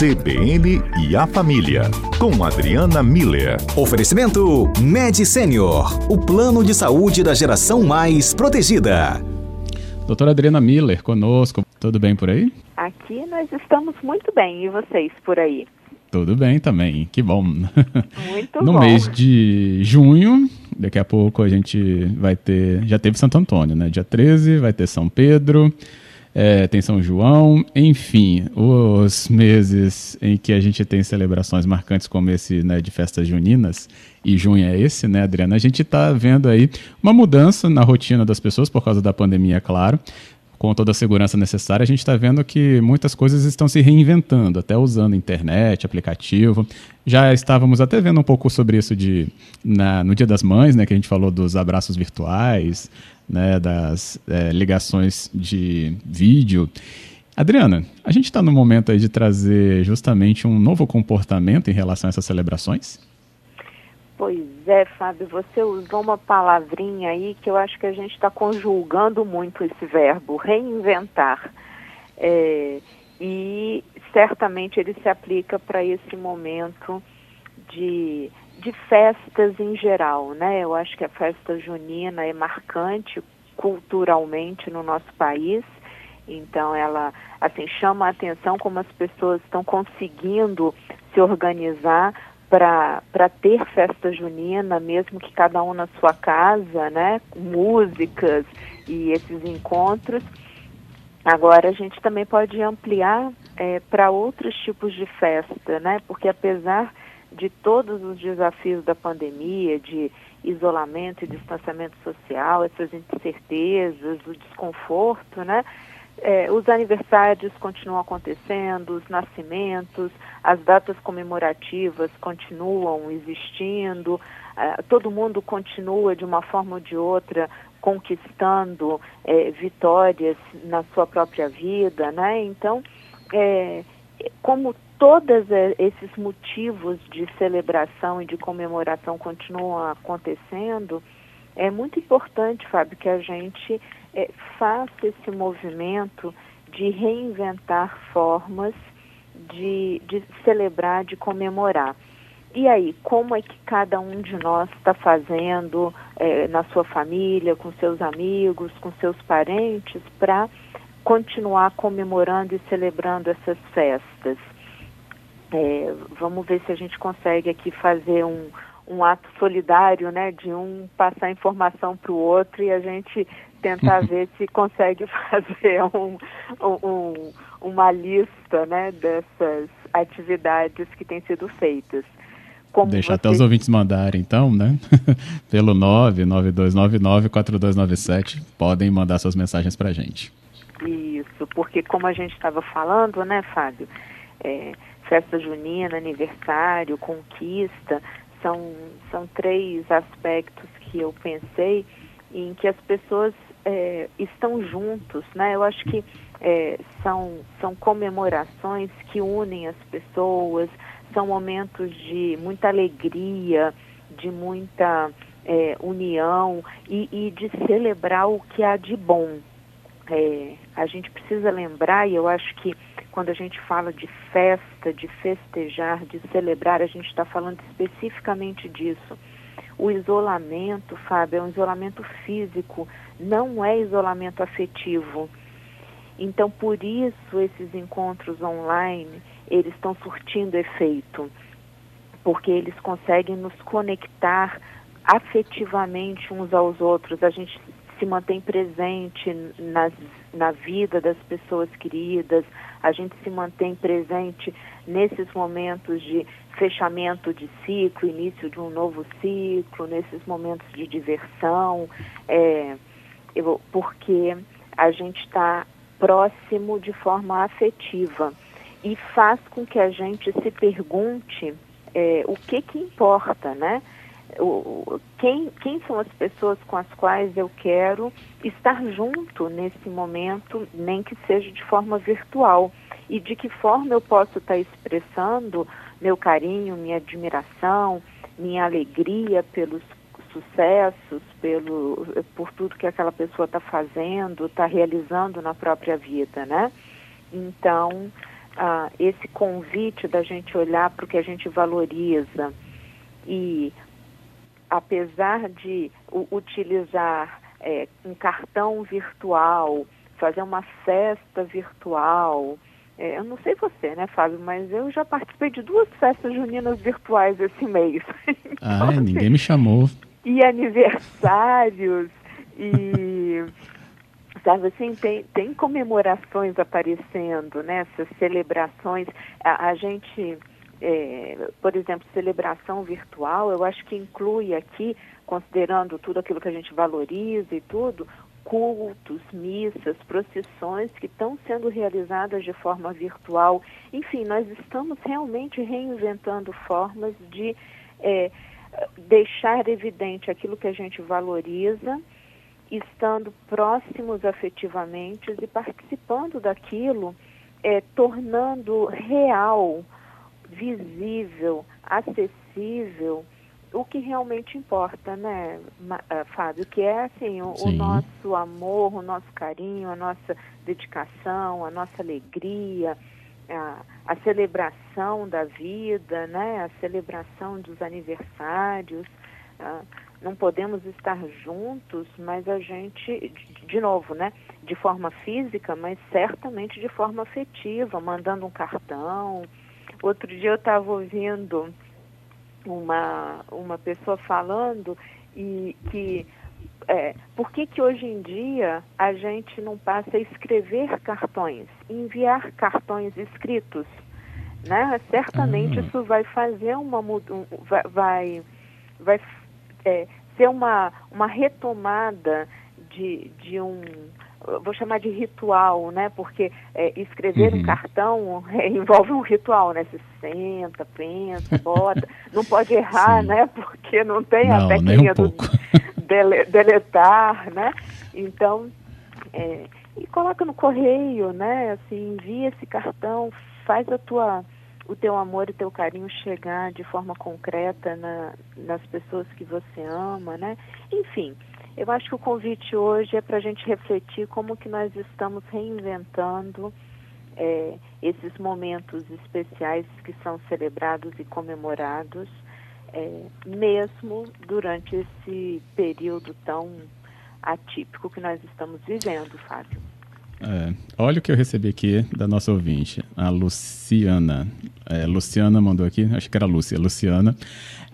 CBN e a Família, com Adriana Miller. Oferecimento Med Senior, o plano de saúde da geração mais protegida. Doutora Adriana Miller conosco, tudo bem por aí? Aqui nós estamos muito bem, e vocês por aí? Tudo bem também, que bom. Muito no bom. mês de junho, daqui a pouco a gente vai ter. Já teve Santo Antônio, né? Dia 13, vai ter São Pedro é, tem São João, enfim, os meses em que a gente tem celebrações marcantes como esse né, de festas juninas, e junho é esse, né, Adriana? A gente está vendo aí uma mudança na rotina das pessoas por causa da pandemia, é claro. Com toda a segurança necessária, a gente está vendo que muitas coisas estão se reinventando, até usando internet, aplicativo. Já estávamos até vendo um pouco sobre isso de, na, no Dia das Mães, né, que a gente falou dos abraços virtuais, né, das é, ligações de vídeo. Adriana, a gente está no momento aí de trazer justamente um novo comportamento em relação a essas celebrações? Pois é, Fábio, você usou uma palavrinha aí que eu acho que a gente está conjugando muito esse verbo, reinventar. É, e certamente ele se aplica para esse momento de de festas em geral, né? Eu acho que a festa junina é marcante culturalmente no nosso país. Então ela assim chama a atenção como as pessoas estão conseguindo se organizar para ter festa junina, mesmo que cada um na sua casa, né? Músicas e esses encontros. Agora a gente também pode ampliar é, para outros tipos de festa, né? Porque apesar de todos os desafios da pandemia, de isolamento e distanciamento social, essas incertezas, o desconforto, né? É, os aniversários continuam acontecendo, os nascimentos, as datas comemorativas continuam existindo, é, todo mundo continua de uma forma ou de outra conquistando é, vitórias na sua própria vida, né? Então, é, como todos esses motivos de celebração e de comemoração continuam acontecendo, é muito importante, Fábio, que a gente é, faça esse movimento de reinventar formas de, de celebrar, de comemorar. E aí, como é que cada um de nós está fazendo é, na sua família, com seus amigos, com seus parentes, para continuar comemorando e celebrando essas festas? É, vamos ver se a gente consegue aqui fazer um, um ato solidário, né, de um passar informação para o outro e a gente tentar ver se consegue fazer um, um, uma lista, né, dessas atividades que têm sido feitas. Como Deixa você... até os ouvintes mandarem, então, né? Pelo 992994297, podem mandar suas mensagens para a gente. Isso, porque como a gente estava falando, né, Fábio, é, festa junina, aniversário, conquista, são, são três aspectos que eu pensei em que as pessoas é, estão juntos, né? Eu acho que é, são, são comemorações que unem as pessoas, são momentos de muita alegria, de muita é, união e, e, de celebrar o que há de bom. É, a gente precisa lembrar, e eu acho que quando a gente fala de festa, de festejar, de celebrar, a gente está falando especificamente disso. O isolamento, Fábio, é um isolamento físico, não é isolamento afetivo. Então, por isso, esses encontros online, eles estão surtindo efeito, porque eles conseguem nos conectar afetivamente uns aos outros. A gente se mantém presente nas, na vida das pessoas queridas, a gente se mantém presente nesses momentos de fechamento de ciclo, início de um novo ciclo, nesses momentos de diversão, é, eu, porque a gente está próximo de forma afetiva e faz com que a gente se pergunte é, o que que importa, né? o, quem, quem são as pessoas com as quais eu quero estar junto nesse momento, nem que seja de forma virtual. E de que forma eu posso estar expressando meu carinho, minha admiração, minha alegria pelos sucessos, pelo, por tudo que aquela pessoa está fazendo, está realizando na própria vida, né? Então, ah, esse convite da gente olhar para o que a gente valoriza e apesar de utilizar é, um cartão virtual, fazer uma festa virtual, é, eu não sei você, né, Fábio, mas eu já participei de duas festas juninas virtuais esse mês. então, ah, ninguém me chamou. E aniversários, e sabe assim, tem, tem comemorações aparecendo, né, essas celebrações. A, a gente é, por exemplo, celebração virtual, eu acho que inclui aqui, considerando tudo aquilo que a gente valoriza e tudo, cultos, missas, procissões que estão sendo realizadas de forma virtual. Enfim, nós estamos realmente reinventando formas de é, deixar evidente aquilo que a gente valoriza, estando próximos afetivamente e participando daquilo, é, tornando real visível, acessível, o que realmente importa, né, ah, Fábio? Que é assim, o, o, nosso amor, o nosso carinho, a nossa dedicação, a nossa alegria, a, a celebração da vida, né? A celebração dos aniversários. Ah, não podemos estar juntos, mas a gente, de novo, né? De forma física, mas certamente de forma afetiva, mandando um cartão, Outro dia eu estava ouvindo uma, uma pessoa falando e que é, por que, que hoje em dia a gente não passa a escrever cartões, enviar cartões escritos? Né? Certamente uhum. isso vai fazer uma vai, vai, vai é, ser uma, uma retomada de, de um vou chamar de ritual, né? Porque é, escrever uhum. um cartão é, envolve um ritual, né? Você senta, pensa, bota, não pode errar, Sim. né? Porque não tem não, a técnica um do dele, deletar, né? Então, é, e coloca no correio, né? Assim, envia esse cartão, faz a tua o teu amor e o teu carinho chegar de forma concreta na, nas pessoas que você ama, né? Enfim, eu acho que o convite hoje é para a gente refletir como que nós estamos reinventando é, esses momentos especiais que são celebrados e comemorados, é, mesmo durante esse período tão atípico que nós estamos vivendo, Fábio. É, olha o que eu recebi aqui da nossa ouvinte, a Luciana. É, Luciana mandou aqui, acho que era Lúcia, Luciana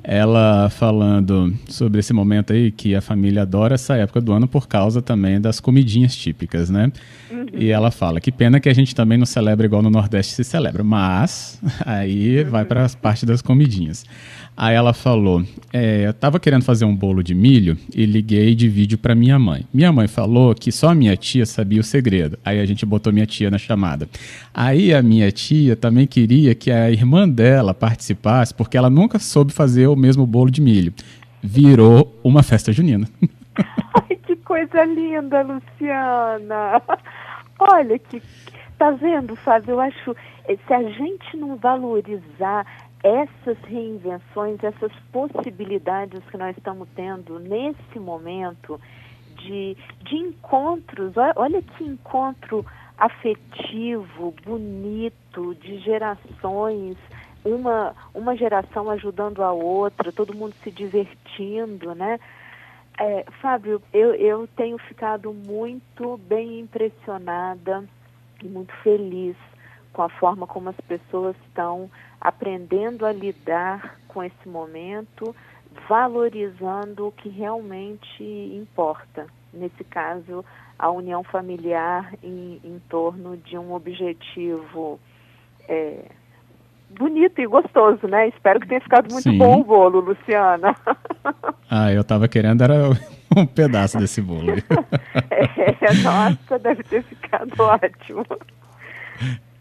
ela falando sobre esse momento aí que a família adora essa época do ano por causa também das comidinhas típicas, né? Uhum. E ela fala que pena que a gente também não celebra igual no Nordeste se celebra, mas aí uhum. vai para as partes das comidinhas. Aí ela falou: é, eu estava querendo fazer um bolo de milho e liguei de vídeo para minha mãe. Minha mãe falou que só a minha tia sabia o segredo. Aí a gente botou minha tia na chamada. Aí a minha tia também queria que a irmã dela participasse, porque ela nunca soube fazer o mesmo bolo de milho. Virou uma festa junina. Ai, que coisa linda, Luciana! Olha que. Tá vendo, Fábio? Eu acho. Se a gente não valorizar essas reinvenções, essas possibilidades que nós estamos tendo nesse momento de, de encontros, olha que encontro afetivo, bonito, de gerações, uma, uma geração ajudando a outra, todo mundo se divertindo, né? É, Fábio, eu, eu tenho ficado muito bem impressionada e muito feliz com a forma como as pessoas estão aprendendo a lidar com esse momento, valorizando o que realmente importa. Nesse caso, a união familiar em, em torno de um objetivo é, bonito e gostoso, né? Espero que tenha ficado muito Sim. bom o bolo, Luciana. Ah, eu estava querendo era um pedaço desse bolo. é, nossa, deve ter ficado ótimo.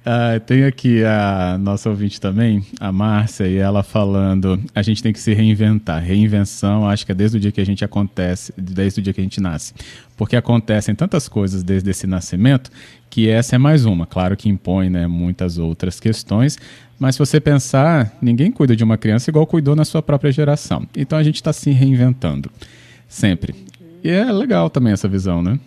Uh, tem aqui a nossa ouvinte também, a Márcia, e ela falando: a gente tem que se reinventar. Reinvenção, acho que é desde o dia que a gente acontece, desde o dia que a gente nasce. Porque acontecem tantas coisas desde esse nascimento que essa é mais uma. Claro que impõe né, muitas outras questões, mas se você pensar, ninguém cuida de uma criança igual cuidou na sua própria geração. Então a gente está se reinventando, sempre. E é legal também essa visão, né?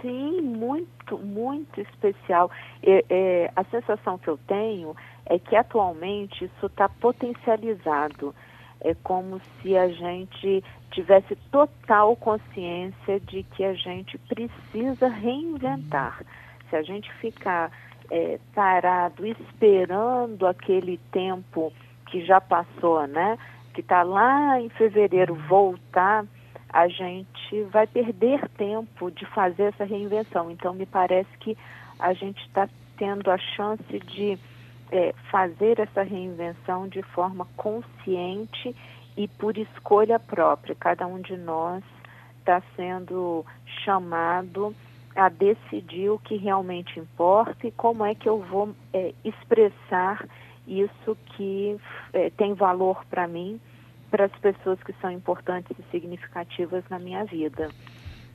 Sim, muito muito, muito especial. É, é, a sensação que eu tenho é que atualmente isso está potencializado. É como se a gente tivesse total consciência de que a gente precisa reinventar. Se a gente ficar é, parado esperando aquele tempo que já passou, né? Que está lá em fevereiro voltar, a gente vai perder tempo de fazer essa reinvenção. Então, me parece que a gente está tendo a chance de é, fazer essa reinvenção de forma consciente e por escolha própria. Cada um de nós está sendo chamado a decidir o que realmente importa e como é que eu vou é, expressar isso que é, tem valor para mim, para as pessoas que são importantes e significativas na minha vida.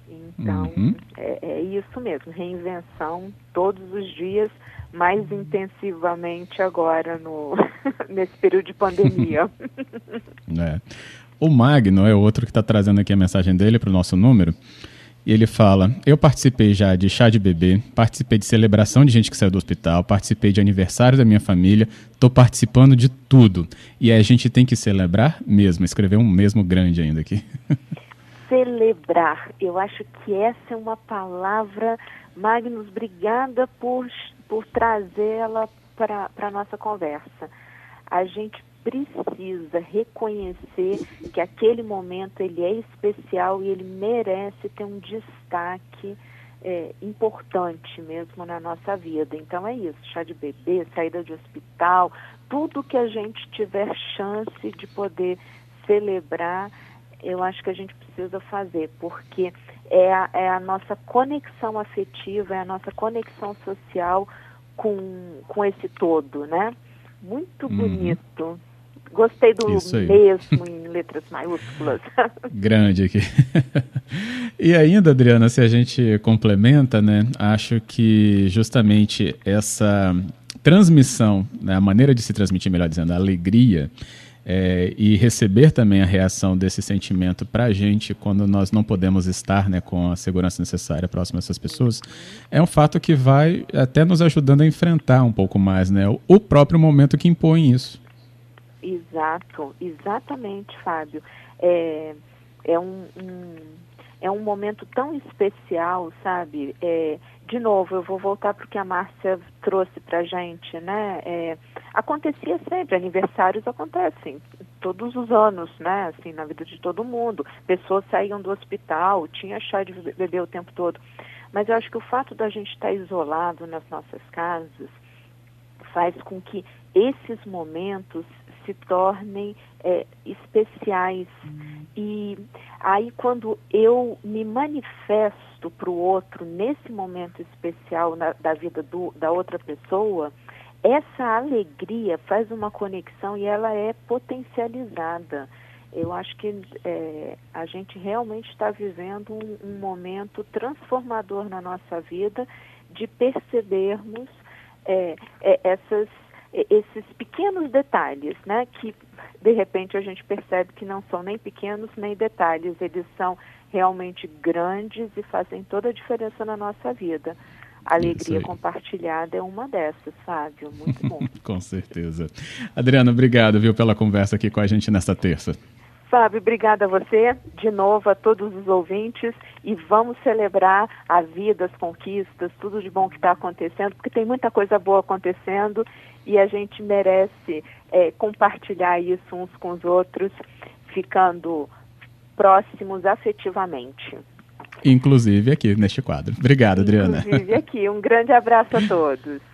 Então, uhum. é, é, isso mesmo, reinvenção todos os dias, mais intensivamente agora no, nesse período de pandemia. é. O Magno é outro que está trazendo aqui a mensagem dele para o nosso número. E ele fala: Eu participei já de chá de bebê, participei de celebração de gente que saiu do hospital, participei de aniversário da minha família, estou participando de tudo. E a gente tem que celebrar mesmo, escrever um mesmo grande ainda aqui. Celebrar, eu acho que essa é uma palavra, Magnus, obrigada por, por trazê-la para a nossa conversa. A gente precisa reconhecer que aquele momento ele é especial e ele merece ter um destaque é, importante mesmo na nossa vida. Então é isso, chá de bebê, saída de hospital, tudo que a gente tiver chance de poder celebrar, eu acho que a gente precisa fazer, porque é a, é a nossa conexão afetiva, é a nossa conexão social com, com esse todo, né? Muito uhum. bonito. Gostei do mesmo em letras maiúsculas. Grande aqui. e ainda, Adriana, se a gente complementa, né, acho que justamente essa transmissão, né, a maneira de se transmitir, melhor dizendo, a alegria, é, e receber também a reação desse sentimento para a gente quando nós não podemos estar né, com a segurança necessária próximo a essas pessoas, é um fato que vai até nos ajudando a enfrentar um pouco mais né, o próprio momento que impõe isso. Exato, exatamente, Fábio. É, é, um, um, é um momento tão especial, sabe? É, de novo, eu vou voltar para o que a Márcia trouxe para a gente, né? É, acontecia sempre, aniversários acontecem todos os anos, né? Assim, na vida de todo mundo. Pessoas saíam do hospital, tinha chá de bebê o tempo todo. Mas eu acho que o fato da gente estar isolado nas nossas casas faz com que esses momentos se tornem é, especiais. E aí, quando eu me manifesto para o outro nesse momento especial na, da vida do, da outra pessoa, essa alegria faz uma conexão e ela é potencializada. Eu acho que é, a gente realmente está vivendo um, um momento transformador na nossa vida de percebermos é, é, essas esses pequenos detalhes, né, que de repente a gente percebe que não são nem pequenos nem detalhes, eles são realmente grandes e fazem toda a diferença na nossa vida. A alegria compartilhada é uma dessas, Fábio. Muito bom. com certeza. Adriana, obrigado, viu, pela conversa aqui com a gente nesta terça. Fábio, obrigada a você, de novo a todos os ouvintes e vamos celebrar a vida, as conquistas, tudo de bom que está acontecendo, porque tem muita coisa boa acontecendo e a gente merece é, compartilhar isso uns com os outros, ficando próximos afetivamente. Inclusive aqui neste quadro. Obrigado, Adriana. Inclusive aqui. Um grande abraço a todos.